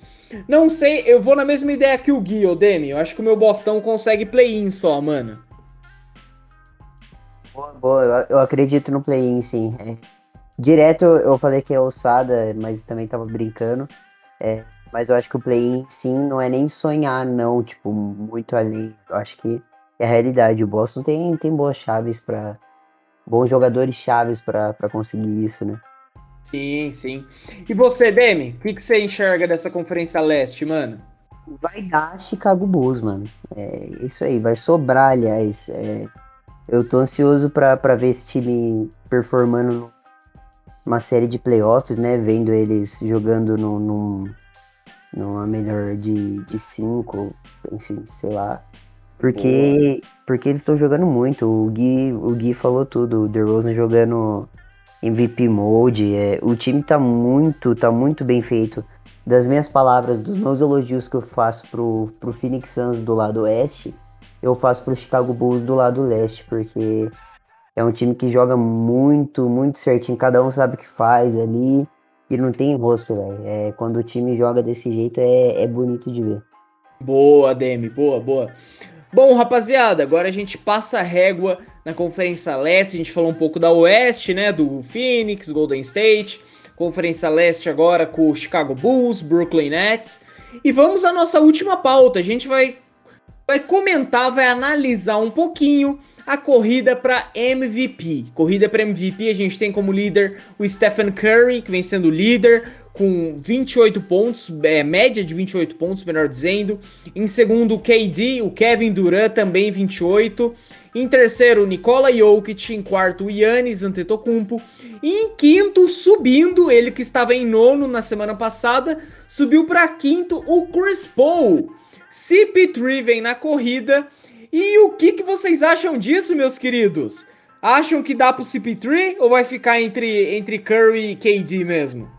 Não sei, eu vou na mesma ideia que o Gui, Demi. Eu acho que o meu Bostão consegue play-in só, mano. Boa, boa. Eu acredito no play-in, sim. É. Direto eu falei que é ossada, mas também tava brincando. É, mas eu acho que o play-in, sim, não é nem sonhar, não, tipo, muito além. Eu acho que é a realidade. O Boston tem, tem boas chaves para bons jogadores chaves para conseguir isso, né? Sim, sim. E você, Demi, o que, que você enxerga dessa Conferência Leste, mano? Vai dar Chicago Bulls, mano. É isso aí, vai sobrar, aliás. É, eu tô ansioso para ver esse time performando numa série de playoffs, né? Vendo eles jogando no, num, numa melhor de, de cinco, enfim, sei lá. Porque, porque eles estão jogando muito. O Gui, o Gui falou tudo. O DeRozan jogando MVP mode. É, o time tá muito, tá muito bem feito. Das minhas palavras, dos meus elogios que eu faço pro, pro Phoenix Suns do lado oeste, eu faço pro Chicago Bulls do lado leste, porque é um time que joga muito, muito certinho. Cada um sabe o que faz ali e não tem rosto, velho. É, quando o time joga desse jeito é, é bonito de ver. Boa, Demi, boa, boa. Bom, rapaziada, agora a gente passa a régua na Conferência Leste. A gente falou um pouco da Oeste, né? Do Phoenix, Golden State. Conferência Leste agora com o Chicago Bulls, Brooklyn Nets. E vamos à nossa última pauta. A gente vai, vai comentar, vai analisar um pouquinho a corrida para MVP. Corrida para MVP, a gente tem como líder o Stephen Curry, que vem sendo líder com 28 pontos, é, média de 28 pontos, melhor dizendo. Em segundo, o KD, o Kevin Durant, também 28. Em terceiro, Nikola Jokic. Em quarto, o Yannis Antetokounmpo. E em quinto, subindo, ele que estava em nono na semana passada, subiu para quinto o Chris Paul. CP3 vem na corrida e o que, que vocês acham disso, meus queridos? Acham que dá pro CP3 ou vai ficar entre, entre Curry e KD mesmo?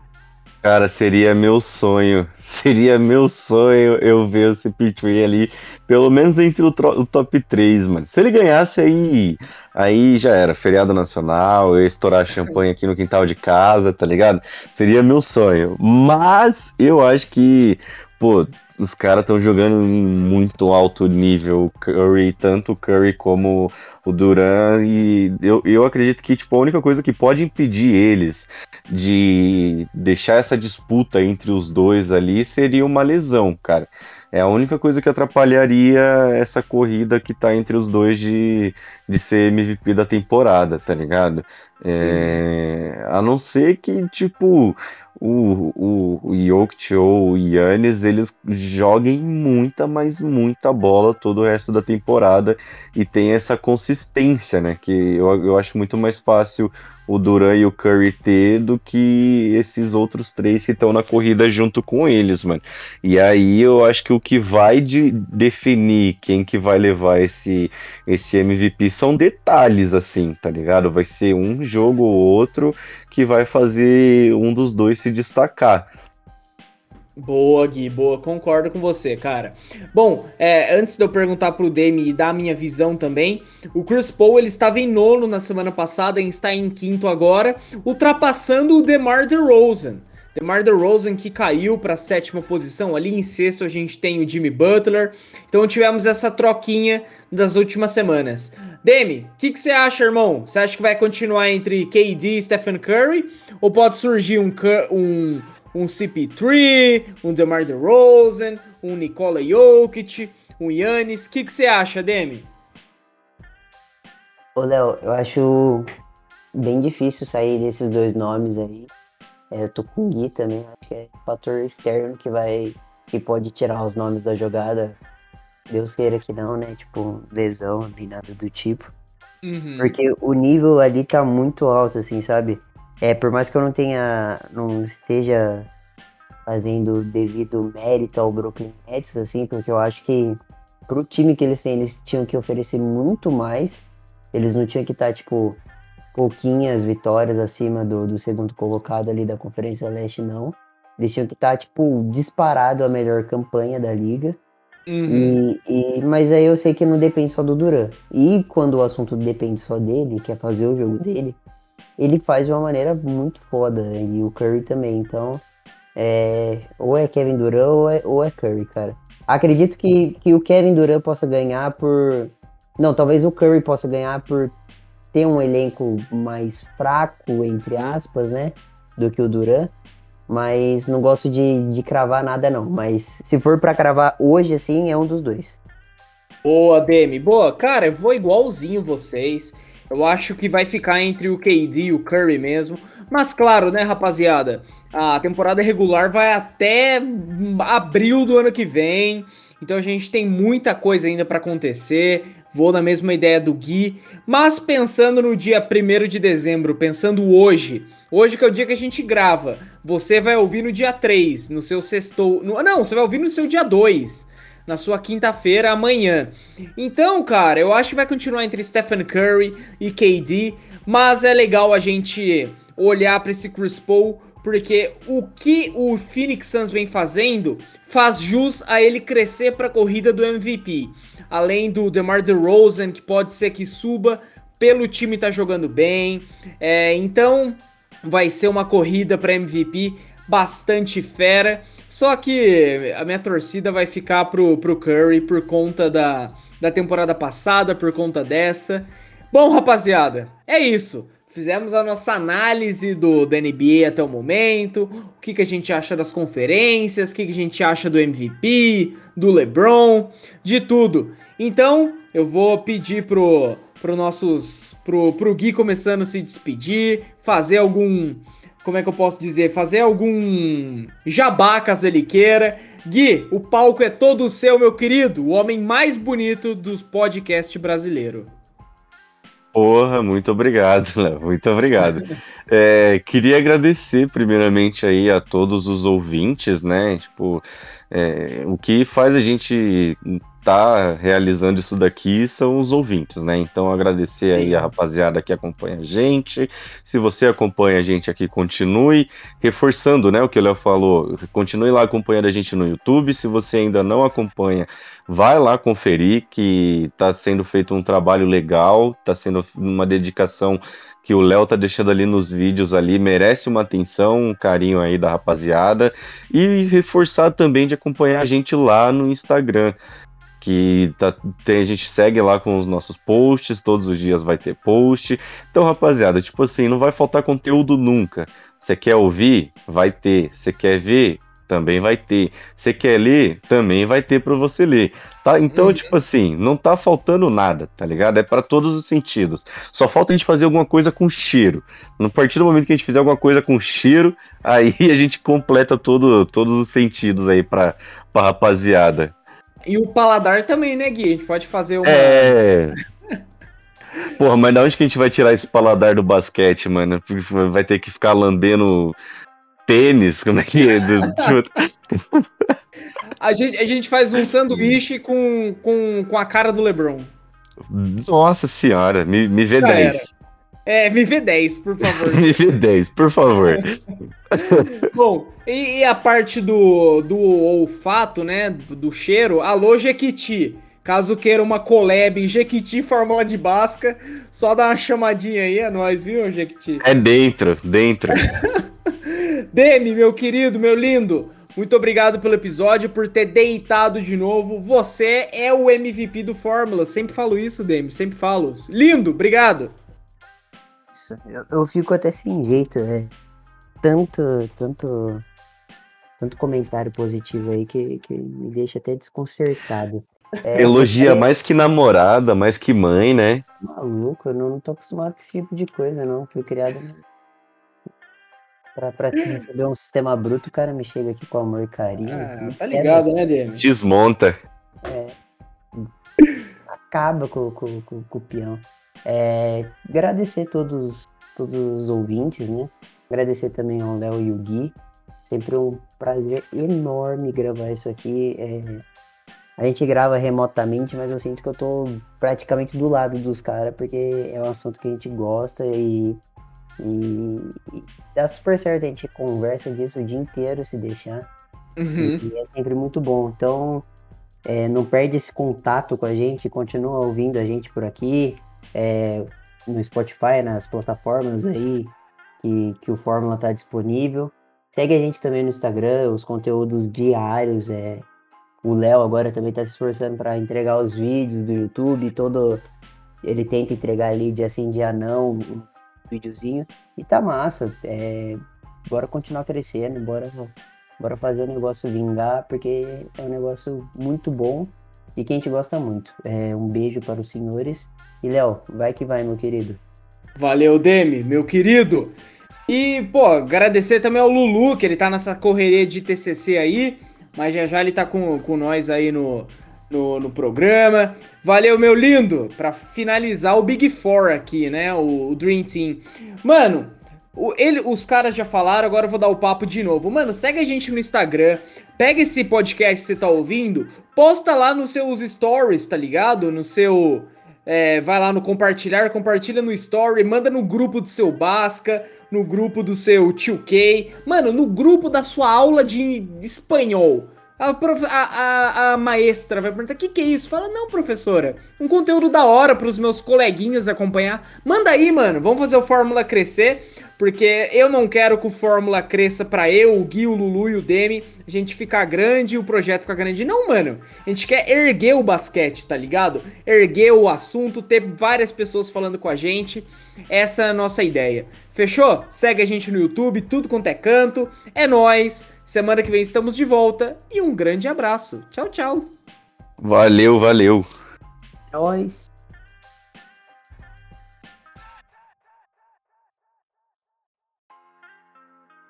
Cara, seria meu sonho. [laughs] Seria meu sonho eu ver o CP3 ali, pelo menos entre o, o, top 3, mano. Se ele ganhasse aí, aí já era. Feriado nacional, eu estourar champanhe aqui no quintal de casa, tá ligado? Seria meu sonho. Mas eu acho que, pô, os caras estão jogando em muito alto nível, o Curry, tanto o Curry como o Duran, e eu, eu acredito que tipo, a única coisa que pode impedir eles de deixar essa disputa entre os dois ali seria uma lesão, cara. É a única coisa que atrapalharia essa corrida que tá entre os dois de, de ser MVP da temporada, tá ligado? É, a não ser que, tipo, o, o, o Jokic ou o Yannis, eles joguem muita, mas muita bola todo o resto da temporada e tem essa consistência, né? Que eu, eu acho muito mais fácil o Duran e o Curry ter do que esses outros três que estão na corrida junto com eles, mano. E aí eu acho que o que vai de definir quem que vai levar esse, esse MVP são detalhes, assim, tá ligado? Vai ser um jogo ou outro que vai fazer um dos dois se destacar. Boa, Gui, boa, concordo com você, cara. Bom, é, antes de eu perguntar pro Demi e dar a minha visão também, o Chris Paul ele estava em nono na semana passada e está em quinto agora, ultrapassando o DeMar DeRozan. DeMar DeRozan que caiu para sétima posição, ali em sexto a gente tem o Jimmy Butler. Então tivemos essa troquinha das últimas semanas. Demi, o que, que você acha, irmão? Você acha que vai continuar entre KD e Stephen Curry? Ou pode surgir um, um um CP3, um DeMar DeRozan, um Nikola Jokic, um Yannis. O que, que você acha, Demi? Ô, Léo, eu acho bem difícil sair desses dois nomes aí. É, eu tô com o Gui também, acho que é fator externo que vai. que pode tirar os nomes da jogada. Deus queira que não, né? Tipo, lesão, nem nada do tipo. Uhum. Porque o nível ali tá muito alto, assim, sabe? É, por mais que eu não tenha, não esteja fazendo devido mérito ao Brooklyn Nets, assim, porque eu acho que pro time que eles têm, eles tinham que oferecer muito mais. Eles não tinham que estar, tipo, pouquinhas vitórias acima do, do segundo colocado ali da Conferência Leste, não. Eles tinham que estar, tipo, disparado a melhor campanha da liga. Uhum. E, e, mas aí eu sei que não depende só do Duran. E quando o assunto depende só dele, que é fazer o jogo dele, ele faz de uma maneira muito foda. E o Curry também. Então, é, ou é Kevin Durant ou é, ou é Curry, cara. Acredito que, que o Kevin Durant possa ganhar por. Não, talvez o Curry possa ganhar por ter um elenco mais fraco, entre aspas, né? Do que o Durant. Mas não gosto de, de cravar nada, não. Mas se for para cravar hoje, assim, é um dos dois. Boa, Demi. Boa. Cara, eu vou igualzinho vocês. Eu acho que vai ficar entre o KD e o Curry mesmo. Mas claro, né, rapaziada? A temporada regular vai até abril do ano que vem. Então a gente tem muita coisa ainda para acontecer. Vou na mesma ideia do Gui. Mas pensando no dia 1 de dezembro, pensando hoje. Hoje que é o dia que a gente grava. Você vai ouvir no dia 3, no seu sextou. No, não, você vai ouvir no seu dia 2 na sua quinta-feira amanhã. Então, cara, eu acho que vai continuar entre Stephen Curry e KD, mas é legal a gente olhar para esse Chris Paul, porque o que o Phoenix Suns vem fazendo faz jus a ele crescer para a corrida do MVP. Além do DeMar DeRozan, que pode ser que suba pelo time tá jogando bem. É, então, vai ser uma corrida para MVP bastante fera. Só que a minha torcida vai ficar pro, pro Curry por conta da, da temporada passada, por conta dessa. Bom, rapaziada, é isso. Fizemos a nossa análise do, do NBA até o momento, o que, que a gente acha das conferências, o que, que a gente acha do MVP, do LeBron, de tudo. Então, eu vou pedir pro, pro nossos. Pro, pro Gui começando a se despedir, fazer algum. Como é que eu posso dizer? Fazer algum jabá caso ele queira. Gui, o palco é todo seu, meu querido. O homem mais bonito dos podcasts brasileiro. Porra, muito obrigado, [laughs] Léo. Muito obrigado. É, queria agradecer primeiramente aí a todos os ouvintes, né? Tipo, é, o que faz a gente tá realizando isso daqui são os ouvintes, né? Então agradecer aí a rapaziada que acompanha a gente. Se você acompanha a gente aqui, continue reforçando, né, o que o Léo falou. Continue lá acompanhando a gente no YouTube. Se você ainda não acompanha, vai lá conferir que tá sendo feito um trabalho legal, tá sendo uma dedicação que o Léo tá deixando ali nos vídeos ali, merece uma atenção, um carinho aí da rapaziada e reforçar também de acompanhar a gente lá no Instagram que tá, tem, a gente segue lá com os nossos posts, todos os dias vai ter post. Então, rapaziada, tipo assim, não vai faltar conteúdo nunca. Você quer ouvir? Vai ter. Você quer ver? Também vai ter. Você quer ler? Também vai ter para você ler. Tá? Então, uhum. tipo assim, não tá faltando nada, tá ligado? É para todos os sentidos. Só falta a gente fazer alguma coisa com cheiro. No partir do momento que a gente fizer alguma coisa com cheiro, [laughs] aí a gente completa todo, todos os sentidos aí pra, pra rapaziada. E o paladar também, né, Gui? A gente pode fazer uma. É. Porra, mas da onde que a gente vai tirar esse paladar do basquete, mano? Vai ter que ficar lambendo pênis? Como é que é? [laughs] a, gente, a gente faz um sanduíche com, com, com a cara do LeBron. Nossa senhora, me, me vê Já 10. Era. É, me vê 10, por favor. me vê 10, por favor. [laughs] Bom, e, e, a parte do, do olfato, né? Do cheiro, alô Jequiti. Caso queira uma collab Jequiti Fórmula de Basca, só dá uma chamadinha aí, é nóis, viu, Jequiti? É dentro, dentro. [laughs] Demi, meu querido, meu lindo, muito obrigado pelo episódio, por ter deitado de novo. Você é o MVP do Fórmula. Sempre falo isso, Demi, sempre falo. Lindo, obrigado isso. Eu, eu fico até sem jeito, é. Tanto, tanto, tanto comentário positivo aí que, que me deixa até desconcertado. É, Elogia mais que namorada, mais que mãe, né? Maluco, eu não, não tô acostumado com esse tipo de coisa, não. Fui criado pra, pra receber um sistema bruto, o cara me chega aqui com amor e carinho. Ah, tá ligado, né, Demi? Desmonta. É. Acaba com, com, com, com o peão. É, agradecer todos, todos os ouvintes, né? Agradecer também ao Léo e o Gui. Sempre um prazer enorme gravar isso aqui. É, a gente grava remotamente, mas eu sinto que eu tô praticamente do lado dos caras, porque é um assunto que a gente gosta e, e, e, dá super certo. A gente conversa disso o dia inteiro, se deixar. Uhum. E é sempre muito bom. Então, é, não perde esse contato com a gente, continua ouvindo a gente por aqui é, no Spotify, nas plataformas aí que, que o Fórmula está disponível. Segue a gente também no Instagram, os conteúdos diários. É, o Léo agora também está se esforçando para entregar os vídeos do YouTube, todo ele tenta entregar ali dia sim, dia não, um videozinho. E tá massa. É, bora continuar crescendo, bora, bora fazer o negócio vingar, porque é um negócio muito bom e que a gente gosta muito. É, um beijo para os senhores e Léo, vai que vai, meu querido. Valeu, Demi, meu querido. E, pô, agradecer também ao Lulu, que ele tá nessa correria de TCC aí, mas já já ele tá com, com nós aí no, no, no programa. Valeu, meu lindo, para finalizar o Big Four aqui, né, o, o Dream Team. Mano, o, ele, os caras já falaram, agora eu vou dar o papo de novo. Mano, segue a gente no Instagram, pega esse podcast que você tá ouvindo, posta lá nos seus stories, tá ligado? No seu é, vai lá no compartilhar, compartilha no story, manda no grupo do seu Basca, no grupo do seu tio K, mano, no grupo da sua aula de espanhol. A, prof... a, a, a, maestra vai perguntar: o que, que é isso? Fala, não, professora. Um conteúdo da hora para os meus coleguinhas acompanhar. Manda aí, mano. Vamos fazer o Fórmula crescer. Porque eu não quero que o Fórmula cresça para eu, o Gui, o Lulu e o Demi, a gente ficar grande e o projeto ficar grande. Não, mano. A gente quer erguer o basquete, tá ligado? Erguer o assunto, ter várias pessoas falando com a gente. Essa é a nossa ideia. Fechou? Segue a gente no YouTube, tudo quanto é canto. É nós. Semana que vem estamos de volta e um grande abraço. Tchau, tchau. Valeu, valeu. É nóis.